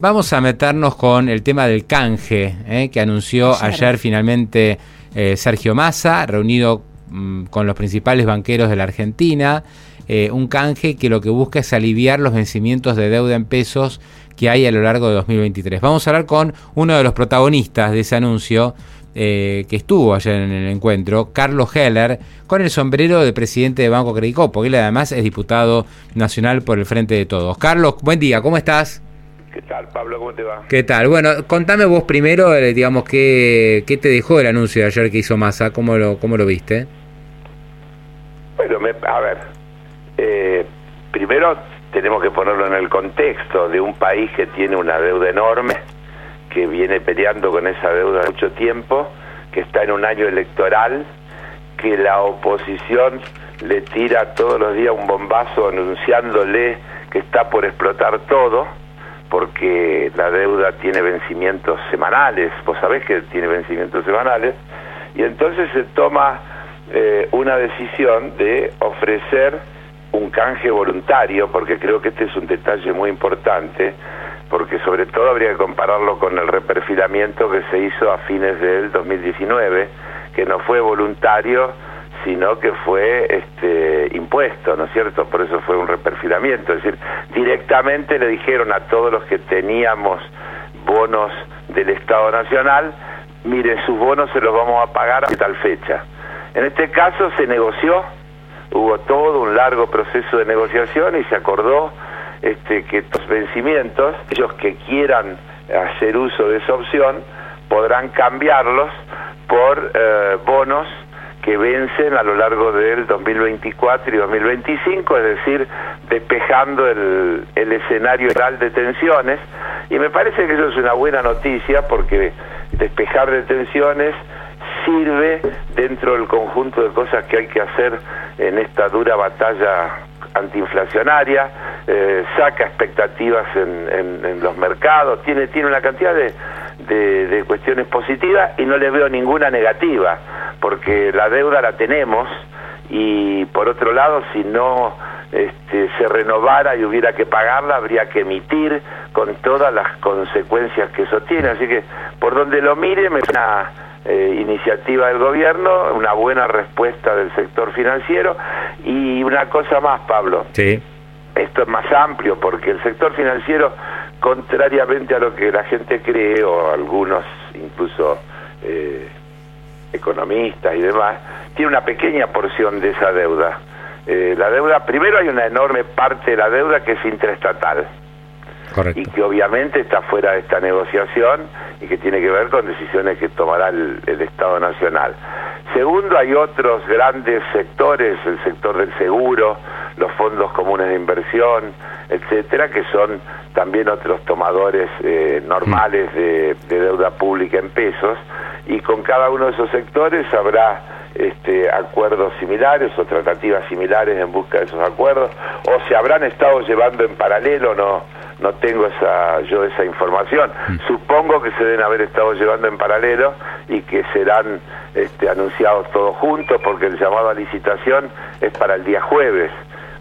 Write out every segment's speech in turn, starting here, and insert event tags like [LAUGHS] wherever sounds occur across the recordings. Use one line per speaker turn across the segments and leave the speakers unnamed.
Vamos a meternos con el tema del canje eh, que anunció ayer, finalmente eh, Sergio Massa, reunido mm, con los principales banqueros de la Argentina. Eh, un canje que lo que busca es aliviar los vencimientos de deuda en pesos que hay a lo largo de 2023. Vamos a hablar con uno de los protagonistas de ese anuncio, que estuvo ayer en el encuentro, Carlos Heller, con el sombrero de presidente de Banco Credicop, porque él además es diputado nacional por el Frente de Todos. Carlos, buen día, ¿cómo estás?
¿Qué tal, Pablo? ¿Cómo te va?
¿Qué tal? Bueno, contame vos primero, eh, digamos, qué, qué te dejó el anuncio de ayer que hizo Massa, ¿cómo lo, cómo lo viste?
Bueno, a ver, eh, primero tenemos que ponerlo en el contexto de un país que tiene una deuda enorme, que viene peleando con esa deuda mucho tiempo, que está en un año electoral, que la oposición le tira todos los días un bombazo anunciándole que está por explotar todo porque la deuda tiene vencimientos semanales, vos sabés que tiene vencimientos semanales, y entonces se toma eh, una decisión de ofrecer un canje voluntario, porque creo que este es un detalle muy importante, porque sobre todo habría que compararlo con el reperfilamiento que se hizo a fines del 2019, que no fue voluntario, sino que fue este, impuesto, ¿no es cierto? Por eso fue un reperfilamiento, es decir, directamente le dijeron a todos los que teníamos bonos del Estado Nacional, miren, sus bonos se los vamos a pagar a tal fecha. En este caso se negoció, hubo todo un largo proceso de negociación y se acordó este, que estos vencimientos, ellos que quieran hacer uso de esa opción, podrán cambiarlos por eh, bonos que vencen a lo largo del 2024 y 2025, es decir, despejando el, el escenario real de tensiones. Y me parece que eso es una buena noticia porque despejar de tensiones sirve dentro del conjunto de cosas que hay que hacer en esta dura batalla antiinflacionaria, eh, saca expectativas en, en, los mercados, tiene, tiene una cantidad de, de, cuestiones positivas y no le veo ninguna negativa, porque la deuda la tenemos y por otro lado, si no este, se renovara y hubiera que pagarla, habría que emitir con todas las consecuencias que eso tiene. Así que por donde lo mire, me una eh, iniciativa del gobierno, una buena respuesta del sector financiero y una cosa más, Pablo.
Sí.
Esto es más amplio porque el sector financiero contrariamente a lo que la gente cree, o algunos incluso eh, economistas y demás, tiene una pequeña porción de esa deuda. Eh, la deuda, primero hay una enorme parte de la deuda que es intraestatal. Y que obviamente está fuera de esta negociación y que tiene que ver con decisiones que tomará el, el Estado Nacional. Segundo, hay otros grandes sectores, el sector del seguro, los fondos comunes de inversión, etcétera, que son también otros tomadores eh, normales de, deuda pública en pesos, y con cada uno de esos sectores habrá este, acuerdos similares o tratativas similares en busca de esos acuerdos, o se habrán estado llevando en paralelo, no, no tengo esa, yo esa información. Mm. Supongo que se deben haber estado llevando en paralelo y que serán este, anunciados todos juntos, porque el llamado a licitación es para el día jueves.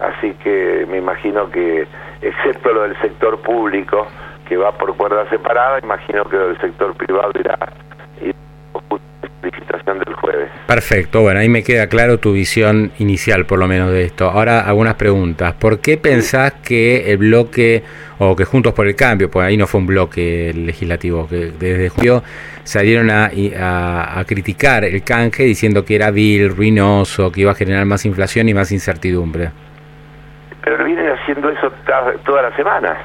Así que me imagino que, excepto lo del sector público, que va por cuerda separada, imagino que lo del sector privado irá, irá licitación del jueves.
Perfecto, bueno, ahí me queda claro tu visión inicial por lo menos de esto. Ahora algunas preguntas. ¿Por qué pensás que el bloque, o que Juntos por el Cambio, pues ahí no fue un bloque legislativo, que desde julio salieron a, criticar el canje diciendo que era vil, ruinoso, que iba a generar más inflación y más incertidumbre?
Pero viene haciendo eso todas las semanas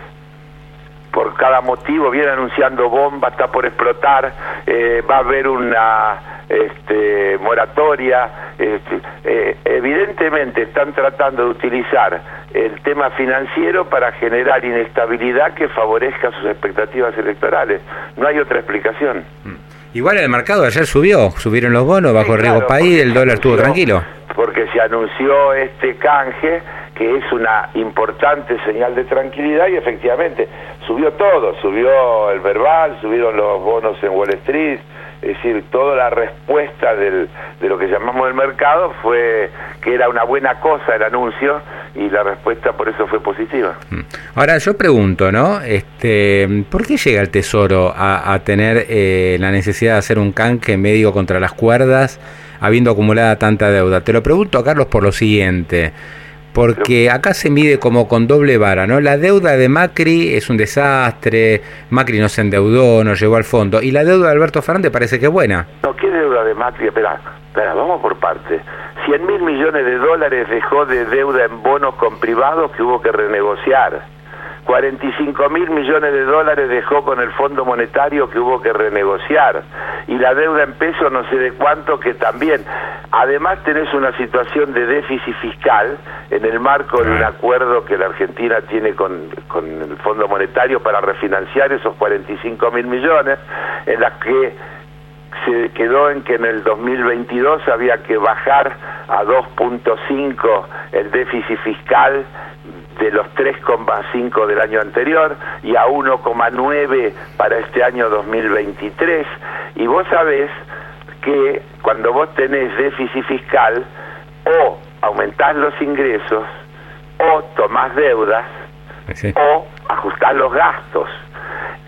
por cada motivo, viene anunciando bomba, está por explotar, eh, va a haber una este, moratoria. Este, eh, evidentemente están tratando de utilizar el tema financiero para generar inestabilidad que favorezca sus expectativas electorales. No hay otra explicación.
Mm. Igual el mercado ayer subió, subieron los bonos bajo el riesgo país, el dólar estuvo tranquilo.
Porque se anunció este canje que es una importante señal de tranquilidad y efectivamente subió todo, subió el verbal, subieron los bonos en Wall Street, es decir, toda la respuesta del, de lo que llamamos el mercado fue que era una buena cosa el anuncio y la respuesta por eso fue positiva. Mm.
Ahora yo pregunto, ¿no? Este, ¿Por qué llega el Tesoro a, tener eh, la necesidad de hacer un canque medio contra las cuerdas, habiendo acumulada tanta deuda? Te lo pregunto, Carlos, por lo siguiente porque acá se mide como con doble vara, ¿no? La deuda de Macri es un desastre, Macri no se endeudó, no llegó al fondo, y la deuda de Alberto Fernández parece que es buena.
No, ¿qué deuda de Macri? Espera, espera, vamos por parte. 100 mil millones de dólares dejó de deuda en bonos con privados que hubo que renegociar 45 mil millones de dólares dejó con el Fondo Monetario que hubo que renegociar y la deuda en pesos no sé de cuánto que también. Además tenés una situación de déficit fiscal en el marco de un acuerdo que la Argentina tiene con, con el Fondo Monetario para refinanciar esos 45 mil millones, en las que se quedó en que en el 2022 había que bajar a 2.5 el déficit fiscal de los 3,5 del año anterior y a 1,9 para este año 2023. Y vos sabés que cuando vos tenés déficit fiscal, o aumentás los ingresos, o tomás deudas, o ajustás los gastos.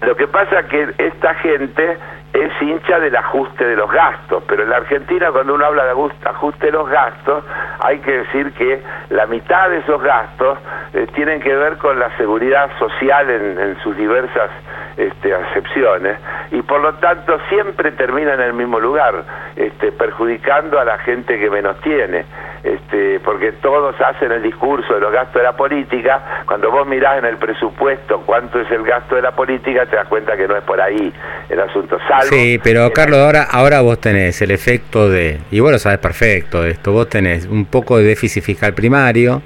Lo que pasa es que esta gente es hincha del ajuste de los gastos, pero en la Argentina cuando uno habla de ajuste de los gastos, hay que decir que la mitad de esos gastos eh, tienen que ver con la seguridad social en, sus diversas este, acepciones y por lo tanto siempre termina en el mismo lugar, este, perjudicando a la gente que menos tiene este, porque todos hacen el discurso de los gastos de la política, cuando vos mirás en el presupuesto cuánto es el gasto de la política, te das cuenta que no es por ahí el asunto.
Sí, pero Carlos, ahora, ahora vos tenés el efecto de, y vos lo sabes perfecto esto, vos tenés un poco de déficit fiscal primario,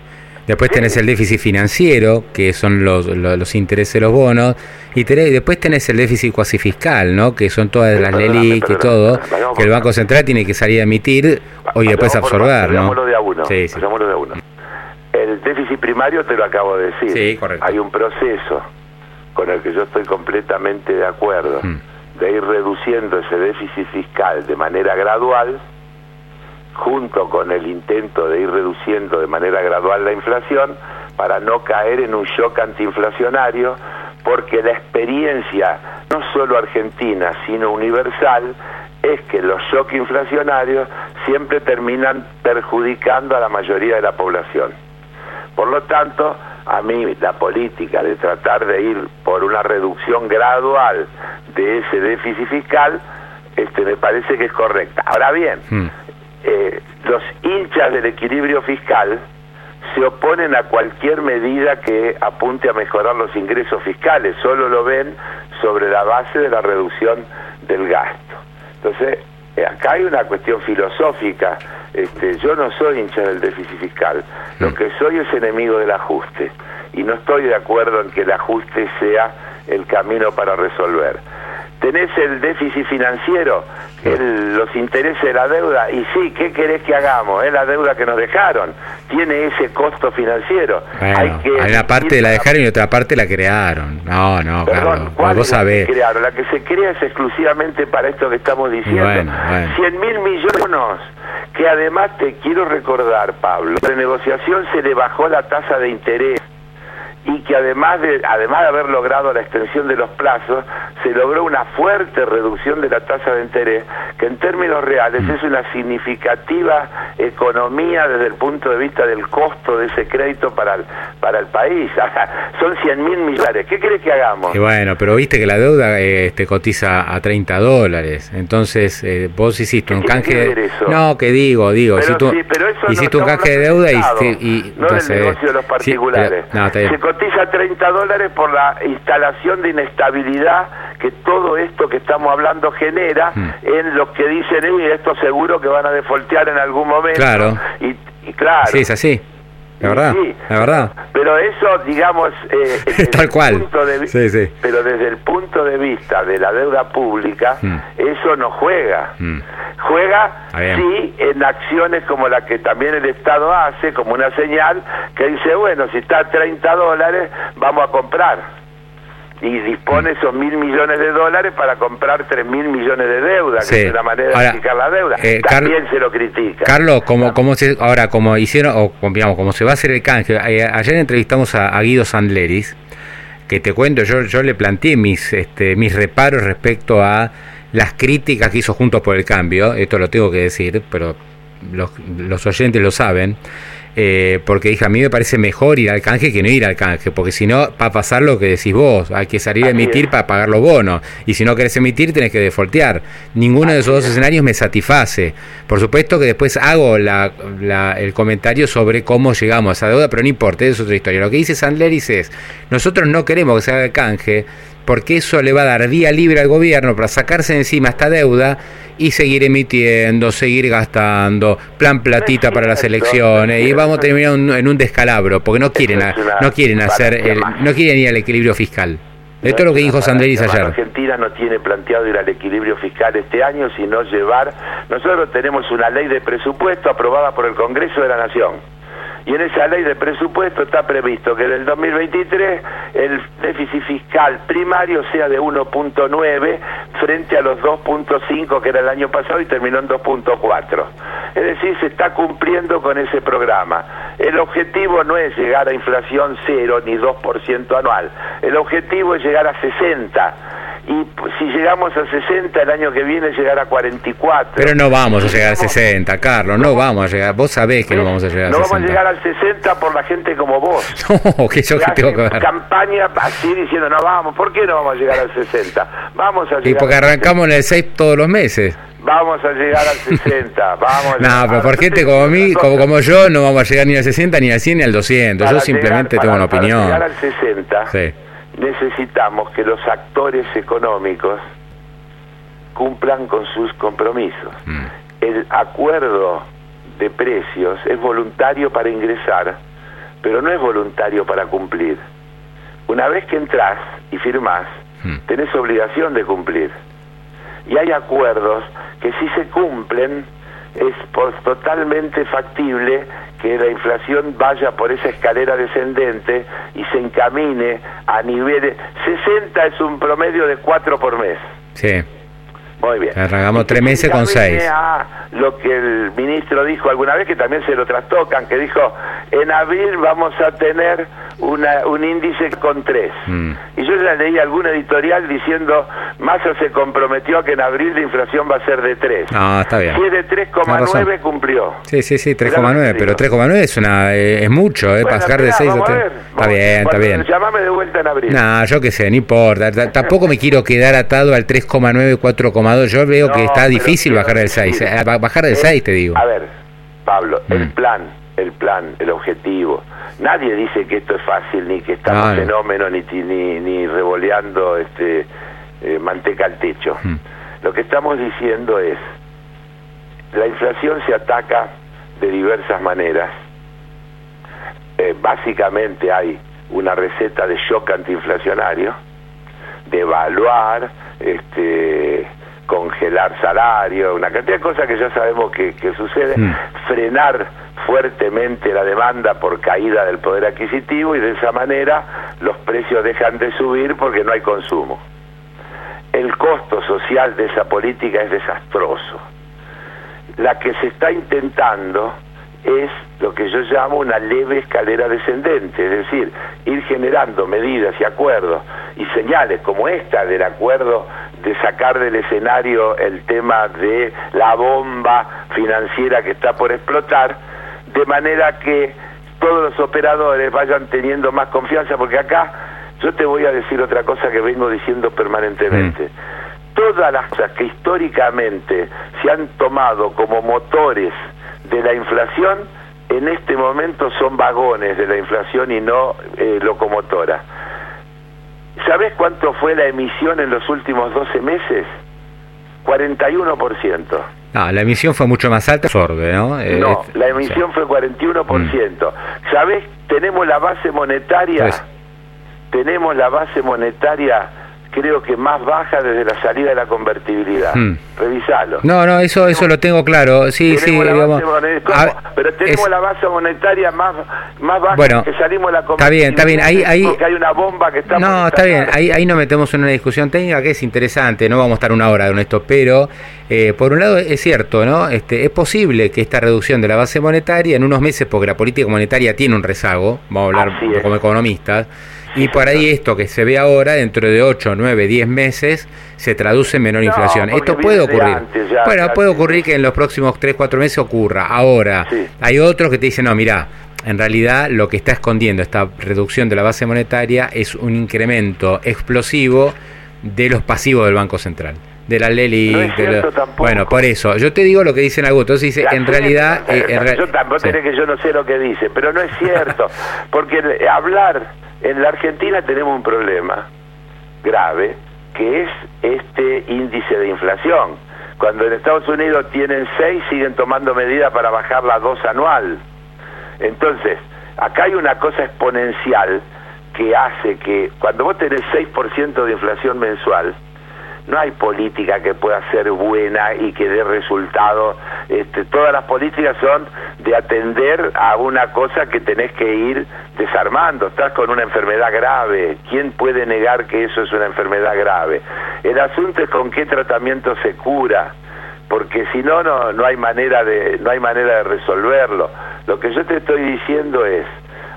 Después tenés el déficit financiero, que son los, los, intereses de los bonos, y después tenés el déficit cuasi fiscal, ¿no? que son todas las LELIC y todo, que el Banco Central tiene que salir a emitir y después absorber. ¿no?
de a uno, sí, sí. de uno. El déficit primario te lo acabo de decir.
Sí, correcto.
Hay un proceso con el que yo estoy completamente de acuerdo, hmm. De ir reduciendo ese déficit fiscal de manera gradual junto con el intento de ir reduciendo de manera gradual la inflación para no caer en un shock antiinflacionario, porque la experiencia, no solo argentina, sino universal, es que los shocks inflacionarios siempre terminan perjudicando a la mayoría de la población. Por lo tanto, a mí la política de tratar de ir por una reducción gradual de ese déficit fiscal, este, me parece que es correcta. Ahora bien, hmm. Eh, los hinchas del equilibrio fiscal se oponen a cualquier medida que apunte a mejorar los ingresos fiscales, solo lo ven sobre la base de la reducción del gasto. Entonces, acá hay una cuestión filosófica. Este, yo no soy hincha del déficit fiscal, lo mm. que soy es enemigo del ajuste y no estoy de acuerdo en que el ajuste sea el camino para resolver tenés el déficit financiero, los intereses de la deuda, y sí, ¿qué querés que hagamos? Es la deuda que nos dejaron, tiene ese costo financiero.
hay que una parte la dejaron y otra parte la crearon. No, no, Perdón,
¿cuál vos sabés. La, crearon? la que se crea es exclusivamente para esto que estamos diciendo. Bueno, 100 mil millones que además te quiero recordar, Pablo, la negociación se le bajó la tasa de interés que además de, además de haber logrado la extensión de los plazos, se logró una fuerte reducción de la tasa de interés, que en términos reales es una significativa economía desde el punto de vista del costo de ese crédito para el, para el país. [LAUGHS] Son 100 mil millones. ¿Qué crees que hagamos?
Y bueno, pero viste que la deuda eh, te cotiza a 30 dólares. Entonces, eh, vos hiciste un canje. No, que digo, digo. hiciste un canje de deuda y. y
no entonces, negocio de los particulares cotiza 30 dólares por la instalación de inestabilidad que todo esto que estamos hablando genera hmm. en los que dicen, y esto seguro que van a defoltear en algún momento.
Claro.
Y, claro.
Sí, es así. La verdad, la verdad.
Pero eso, digamos,
eh, [LAUGHS] tal cual.
sí, sí. Pero desde el punto de vista de la deuda pública, mm. eso no juega. Mm. Juega, sí, en acciones como la que también el Estado hace, como una señal que dice, bueno, si está a 30 dólares, vamos a comprar y dispone esos mil millones de dólares para comprar tres mil millones de deuda, que es una manera de explicar la deuda. Eh, También se lo critica.
Carlos, como, como se, ahora, como hicieron, o digamos, como se va a hacer el canje, eh, ayer entrevistamos a, Guido Sandleris, que te cuento, yo, yo le planteé mis, este, mis reparos respecto a las críticas que hizo Juntos por el Cambio, esto lo tengo que decir, pero los, los oyentes lo saben, eh, porque dije, a mí me parece mejor ir al canje que no ir al canje, porque si no va a pasar lo que decís vos, hay que salir a emitir para pagar los bonos, y si no querés emitir tenés que defoltear. Ninguno de esos dos escenarios me satisface. Por supuesto que después hago el comentario sobre cómo llegamos a esa deuda, pero no importa, es otra historia. Lo que dice Sandleris es, nosotros no queremos que se haga el canje, porque eso le va a dar vía libre al gobierno para sacarse encima esta deuda y seguir emitiendo, seguir gastando, plan platita para las elecciones y vamos a terminar en un descalabro porque no quieren no quieren hacer el, no quieren ir al equilibrio fiscal. Esto es lo que dijo Sandrelis ayer.
Argentina no tiene planteado ir al equilibrio fiscal este año, sino llevar. Nosotros tenemos una ley de presupuesto aprobada por el Congreso de la Nación y en esa ley de presupuesto está previsto que en el 2023 el déficit fiscal primario sea de 1.9 frente a los 2.5 que era el año pasado y terminó en 2.4. Es decir, se está cumpliendo con ese programa. El objetivo no es llegar a inflación cero ni 2% anual. El objetivo es llegar a 60 y si llegamos a 60 el año que viene llegar a 44.
Pero no vamos a llegar a 60, Carlos, no vamos a llegar. Vos sabés que no vamos a llegar a 60.
No vamos a llegar al 60 por la gente como vos. [LAUGHS]
No, que yo que tengo que ver.
Campaña así diciendo, no vamos, ¿por qué no vamos a llegar al 60? Vamos a llegar
Y porque arrancamos en el 6 todos los meses.
Vamos a llegar al 60. [LAUGHS] Vamos
no, pero por gente como mí, como, como yo, no vamos a llegar ni al 60, ni al 100, ni al 200. yo simplemente tengo una opinión.
Para llegar al 60, sí necesitamos que los actores económicos cumplan con sus compromisos. Mm. El acuerdo de precios es voluntario para ingresar, pero no es voluntario para cumplir. Una vez que entras y firmás, mm. tenés obligación de cumplir. Y hay acuerdos que si se cumplen es totalmente factible que la inflación vaya por esa escalera descendente y se encamine a niveles... 60 es un promedio de 4 por mes.
Sí.
Muy bien.
Arrancamos tres meses con seis.
A lo que el ministro dijo alguna vez, que también se lo trastocan, que dijo, en abril vamos a tener una, un índice con tres. Mm. Y yo ya leí algún editorial diciendo, Massa se comprometió a que en abril la inflación va a ser de 3.
Ah, está bien.
Si es de 3,9 cumplió.
Sí, sí, sí, 3,9, pero 3,9 es una eh, es mucho, eh, pasar de 6 a 3. Está bien, está bien.
Llámame de vuelta en abril.
No, yo qué sé, no importa. Tampoco me quiero quedar atado al 3,9, 4,2. Yo veo que está difícil bajar del 6. Eh, bajar del 6, te digo.
A ver, Pablo, el mm. plan, el plan, el objetivo nadie dice que esto es fácil ni que estamos en fenómeno ni, ni, ni revoleando este eh, manteca al techo hmm. lo que estamos diciendo es la inflación se ataca de diversas maneras eh, básicamente hay una receta de shock antiinflacionario de evaluar este congelar salario, una cantidad de cosas que ya sabemos que, que sucede, hmm. frenar fuertemente la demanda por caída del poder adquisitivo y de esa manera los precios dejan de subir porque no hay consumo. El costo social de esa política es desastroso. La que se está intentando es lo que yo llamo una leve escalera descendente, es decir, ir generando medidas y acuerdos y señales como esta del acuerdo de sacar del escenario el tema de la bomba financiera que está por explotar, de manera que todos los operadores vayan teniendo más confianza, porque acá yo te voy a decir otra cosa que vengo diciendo permanentemente. Mm. Todas las cosas que históricamente se han tomado como motores de la inflación, en este momento son vagones de la inflación y no eh, locomotora. ¿Sabes cuánto fue la emisión en los últimos 12 meses? 41%.
No, la emisión fue mucho más alta, sorbe,
¿no?
Eh,
no, la emisión fue 41%. Mm. ¿Sabés? Tenemos la base monetaria, pues tenemos la base monetaria creo que más baja desde la salida de la convertibilidad. Hmm. Revisalo.
No, no, eso eso lo tengo claro. Sí, sí, digamos,
pero tenemos la base monetaria más más baja
bueno,
que salimos de la
Está bien, está bien. Ahí, ahí
porque hay una bomba que está
No, está bien. Ahí ahí nos metemos en una discusión técnica que es interesante, no vamos a estar una hora con esto, pero eh, por un lado es cierto, ¿no? Este es posible que esta reducción de la base monetaria en unos meses porque la política monetaria tiene un rezago, vamos a hablar como economistas y por ahí esto que se ve ahora, dentro de 8, 9, 10 meses, se traduce en menor inflación. Esto puede ocurrir. bueno, puede ocurrir que en los próximos 3, 4 meses ocurra. Ahora, hay otros que te dicen, no, mira, en realidad lo que está escondiendo esta reducción de la base monetaria es un incremento explosivo de los pasivos del Banco Central de la Leli. bueno, por eso. Yo te digo lo que dicen algunos. Entonces dice, en realidad.
Eh, yo tampoco que yo no sé lo que dice, pero no es cierto. porque hablar en la Argentina tenemos un problema grave, que es este índice de inflación. Cuando en Estados Unidos tienen 6, siguen tomando medidas para bajar la 2 anual. Entonces, acá hay una cosa exponencial que hace que cuando vos tenés 6% de inflación mensual, no hay política que pueda ser buena y que dé resultado. Este, todas las políticas son de atender a una cosa que tenés que ir desarmando. Estás con una enfermedad grave. ¿Quién puede negar que eso es una enfermedad grave? El asunto es con qué tratamiento se cura porque si no no no hay manera de no hay manera de resolverlo. Lo que yo te estoy diciendo es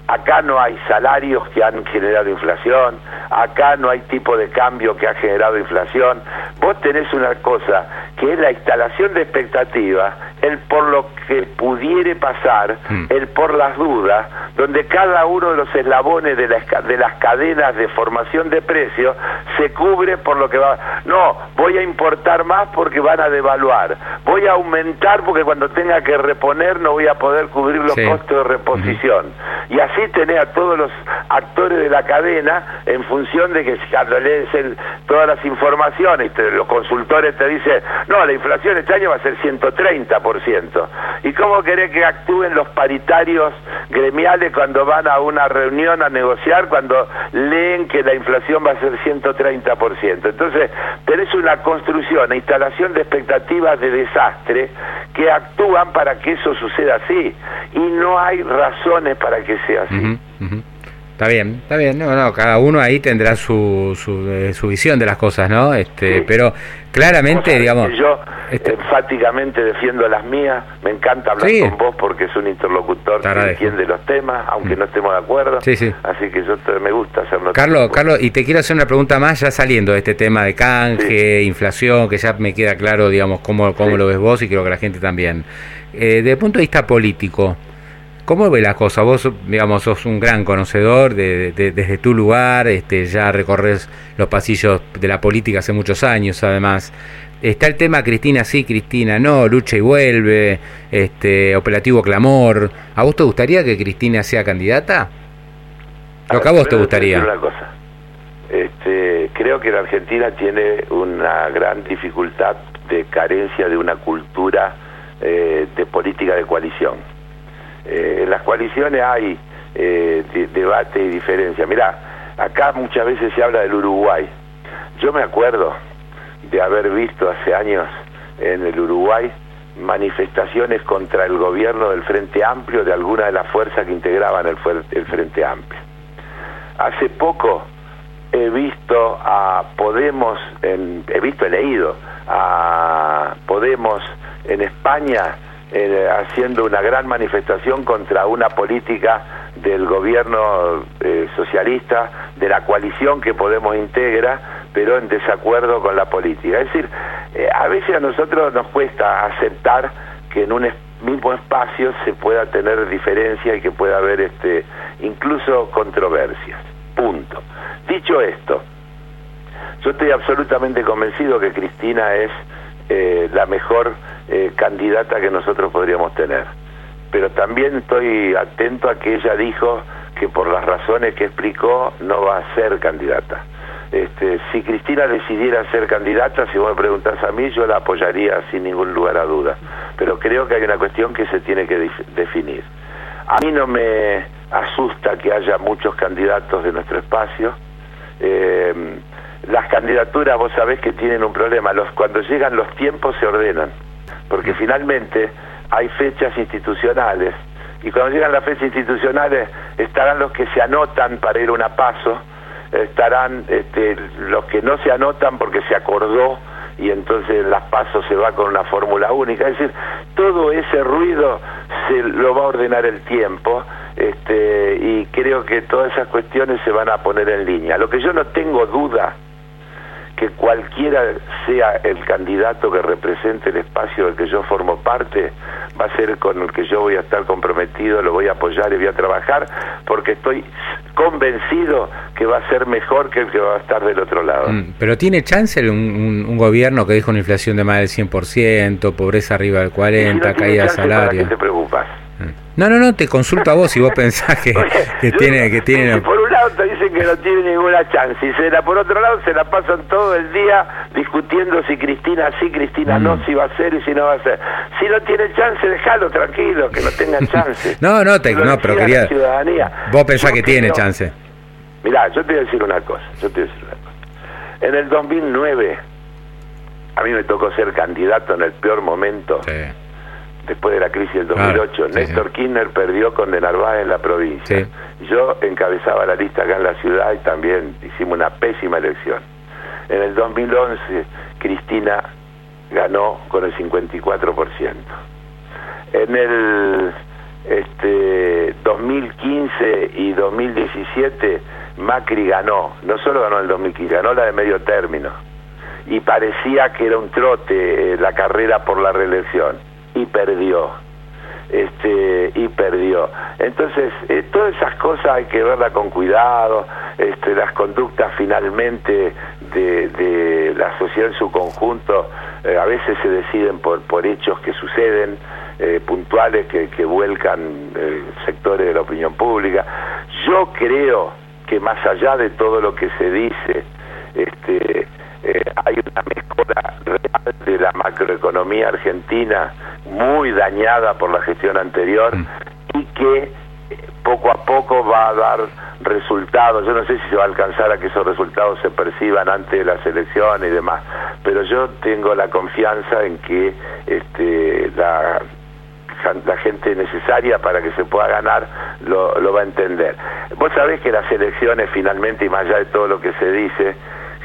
Acá no hay salarios que han generado inflación, acá no hay tipo de cambio que ha generado inflación. Vos tenés una cosa, que es la instalación de expectativas, el por lo que pudiere pasar, hmm. el por las dudas, donde cada uno de los eslabones de, de las cadenas de formación de precios se cubre por lo que va. No, voy a importar más porque van a devaluar, voy a aumentar porque cuando tenga que reponer no voy a poder cubrir los costos de reposición. Y así sí tenés a todos los actores de la cadena en función de que cuando lees todas las informaciones, los consultores te dicen, no, la inflación este año va a ser 130%. ¿Y cómo querés que actúen los paritarios gremiales cuando van a una reunión a negociar, cuando leen que la inflación va a ser 130%? Entonces, tenés una construcción, instalación de expectativas de desastre que actúan para que eso suceda así. Y no hay razones para que sea
Está bien, está bien, no, no, cada uno ahí tendrá su, su, eh, su visión de las cosas, ¿no? Este, pero claramente, digamos,
yo este enfáticamente defiendo las mías, me encanta hablar con vos porque es un interlocutor que entiende los temas, aunque mm. no estemos de acuerdo. Sí, sí. Así que yo me gusta hacerlo.
Carlos, Carlos, y te quiero hacer una pregunta más ya saliendo de este tema de canje, inflación, que ya me queda claro, digamos, cómo, cómo lo ves vos y creo que la gente también. Eh, desde el punto de vista político, ¿Cómo ve la cosa? Vos, digamos, sos un gran conocedor de, desde tu lugar, este, ya recorres los pasillos de la política hace muchos años, además. Está el tema Cristina sí, Cristina no, lucha y vuelve, este, operativo clamor. ¿A vos te gustaría que Cristina sea candidata? Lo que a vos te gustaría.
Una cosa. Este, creo que la Argentina tiene una gran dificultad de carencia de una cultura eh, de política de coalición eh, en las coaliciones hay eh, debate y diferencia. Mirá, acá muchas veces se habla del Uruguay. Yo me acuerdo de haber visto hace años en el Uruguay manifestaciones contra el gobierno del Frente Amplio de alguna de las fuerzas que integraban el, el Frente Amplio. Hace poco he visto a Podemos, en, he visto, he leído a Podemos en España eh, haciendo una gran manifestación contra una política del gobierno eh, socialista, de la coalición que Podemos integra, pero en desacuerdo con la política. Es decir, eh, a veces a nosotros nos cuesta aceptar que en un mismo espacio se pueda tener diferencia y que pueda haber este incluso controversias. Punto. Dicho esto, yo estoy absolutamente convencido que Cristina es la mejor eh, candidata que nosotros podríamos tener. Pero también estoy atento a que ella dijo que por las razones que explicó no va a ser candidata. Este, si Cristina decidiera ser candidata, si vos me preguntás a mí, yo la apoyaría sin ningún lugar a duda. Pero creo que hay una cuestión que se tiene que definir. A mí no me asusta que haya muchos candidatos de nuestro espacio. Eh, las candidaturas, vos sabés que tienen un problema. Los, cuando llegan los tiempos se ordenan, porque finalmente hay fechas institucionales y cuando llegan las fechas institucionales estarán los que se anotan para ir a una paso, estarán este, los que no se anotan porque se acordó y entonces las pasos se va con una fórmula única. Es decir, todo ese ruido se lo va a ordenar el tiempo este, y creo que todas esas cuestiones se van a poner en línea. Lo que yo no tengo duda que cualquiera sea el candidato que represente el espacio del que yo formo parte, va a ser con el que yo voy a estar comprometido, lo voy a apoyar y voy a trabajar, porque estoy convencido que va a ser mejor que el que va a estar del otro lado. Mm,
pero tiene chance un, un, gobierno que dijo una inflación de más del 100%, pobreza arriba del 40%, caída de salario.
¿Para qué te preocupas?
No, no, no, te consulto a vos si vos [LAUGHS] pensás que, que tiene... Que tiene...
por te dicen que no tiene ninguna chance y se por otro lado se la pasan todo el día discutiendo si Cristina sí, Cristina no, mm. si va a ser y si no va a ser. Si no tiene chance, déjalo tranquilo, que no tenga [LAUGHS] chance.
no, no, te, no pero quería... Vos pensás que tiene chance.
Mirá, yo te voy a decir una cosa, yo te voy a decir una cosa. En el 2009, a mí me tocó ser candidato en el peor momento. Sí después de la crisis del 2008. Néstor Kirchner perdió con De Narváez en la provincia. Yo encabezaba la lista acá en la ciudad y también hicimos una pésima elección. En el 2011 Cristina ganó con el 54%. En el este 2015 y 2017 Macri ganó, no solo ganó el 2015, ganó la de medio término y parecía que era un trote eh, la carrera por la reelección y perdió. Este, y perdió. Entonces, eh, todas esas cosas hay que verlas con cuidado, este, las conductas finalmente de, la sociedad en su conjunto eh, a veces se deciden por, por hechos que suceden, eh, puntuales que, que vuelcan sectores de la opinión pública. Yo creo que más allá de todo lo que se dice, este, hay una mejora de la macroeconomía argentina muy dañada por la gestión anterior mm. y que eh, poco a poco va a dar resultados. Yo no sé si se va a alcanzar a que esos resultados se perciban antes de las elecciones y demás, pero yo tengo la confianza en que este, la, la gente necesaria para que se pueda ganar lo, lo va a entender. Vos sabés que las elecciones finalmente, y más allá de todo lo que se dice,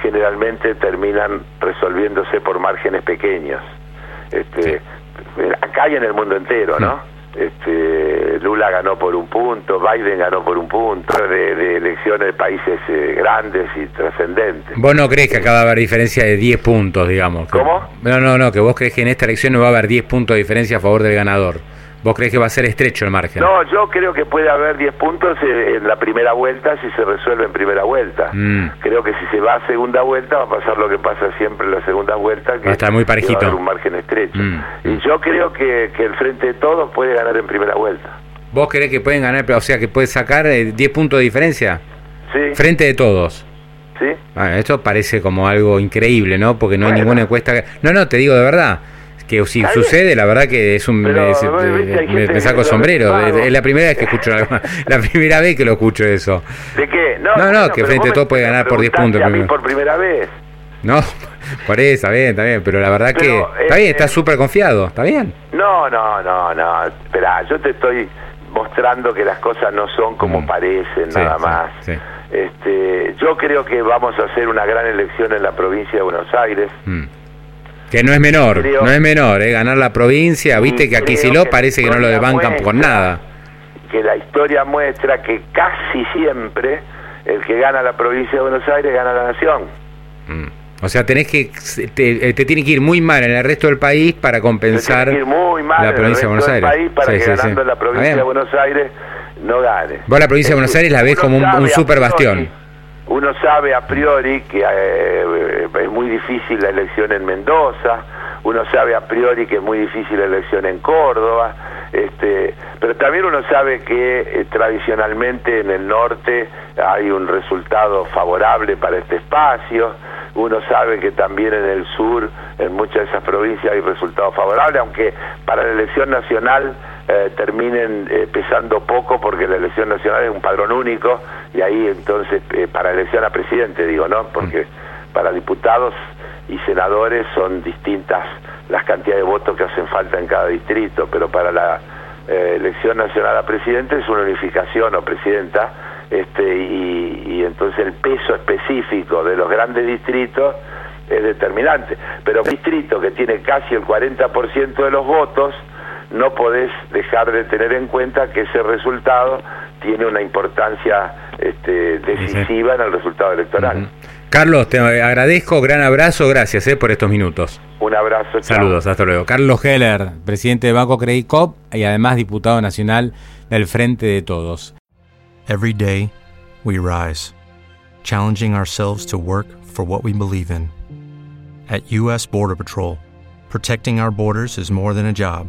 generalmente terminan resolviéndose por márgenes pequeños. Este, acá y en el mundo entero, ¿no? Este, Lula ganó por un punto, Biden ganó por un punto, de, elecciones de países eh, grandes y trascendentes.
¿Vos no crees que acá va a haber diferencia de 10 puntos, digamos?
¿Cómo?
No, no, no, que vos crees que en esta elección no va a haber 10 puntos de diferencia a favor del ganador. ¿Vos crees que va a ser estrecho el margen?
No, yo creo que puede haber 10 puntos en la primera vuelta si se resuelve en primera vuelta. Mm. Creo que si se va a segunda vuelta va a pasar lo que pasa siempre en la segunda vuelta, que
va a estar muy parejito.
Va a haber un margen estrecho. Mm. Y yo creo que, que el Frente de Todos puede ganar en primera vuelta.
¿Vos crees que pueden ganar, o sea, que puede sacar 10 eh, puntos de diferencia?
Sí.
Frente de Todos.
Sí.
Bueno, esto parece como algo increíble, ¿no? Porque no hay ninguna encuesta. No, no, te digo de verdad que si sucede, la verdad que es un me, saco sombrero. Es, la primera vez que escucho [LAUGHS] la primera vez que lo escucho eso.
¿De qué?
No, no, que frente a todo puede ganar por 10 puntos.
A mí por primera vez.
No, [LAUGHS] por eso, está bien, está bien, pero la verdad que está bien, está súper confiado, está bien.
No, no, no, no, espera, yo te estoy mostrando que las cosas no son como mm. parecen, nada más. Este, yo creo que vamos a hacer una gran elección en la provincia de Buenos Aires.
Mm. Que no es menor, no es menor, ¿eh? ganar la provincia, viste que aquí lo parece que no lo desbancan por nada.
Que la historia muestra que casi siempre el que gana la provincia de Buenos Aires gana la nación.
Mm. O sea, tenés que te, eh, te, tiene que ir muy mal en el resto del país para compensar
muy mal la provincia de Buenos Aires. País para que ganando la provincia de Buenos Aires no gane.
Vos la provincia de Buenos Aires la ves como un, un super bastión
uno sabe a priori que eh, es muy difícil la elección en Mendoza, uno sabe a priori que es muy difícil la elección en Córdoba, Este, pero también uno sabe que eh, tradicionalmente en el norte hay un resultado favorable para este espacio, uno sabe que también en el sur, en muchas de esas provincias hay resultados favorables, aunque para la elección nacional eh, terminen eh, pesando poco porque la elección nacional es un padrón único y ahí entonces para elección a presidente digo, ¿no? Porque para diputados y senadores son distintas las cantidades de votos que hacen falta en cada distrito, pero para la eh, elección nacional a presidente es una unificación o presidenta, este, y, entonces el peso específico de los grandes distritos es determinante. Pero un distrito que tiene casi el 40% de los votos, no podés dejar de tener en cuenta que ese resultado tiene una importancia este, decisiva en el resultado electoral.
Carlos, te agradezco, gran abrazo, gracias eh, por estos minutos.
Un abrazo.
Saludos, hasta luego. Carlos Heller, presidente de Banco Credit Cop y además diputado nacional del Frente de Todos.
Every day we rise, challenging ourselves to work for what we believe in. At US Border Patrol, protecting our borders is more than a job.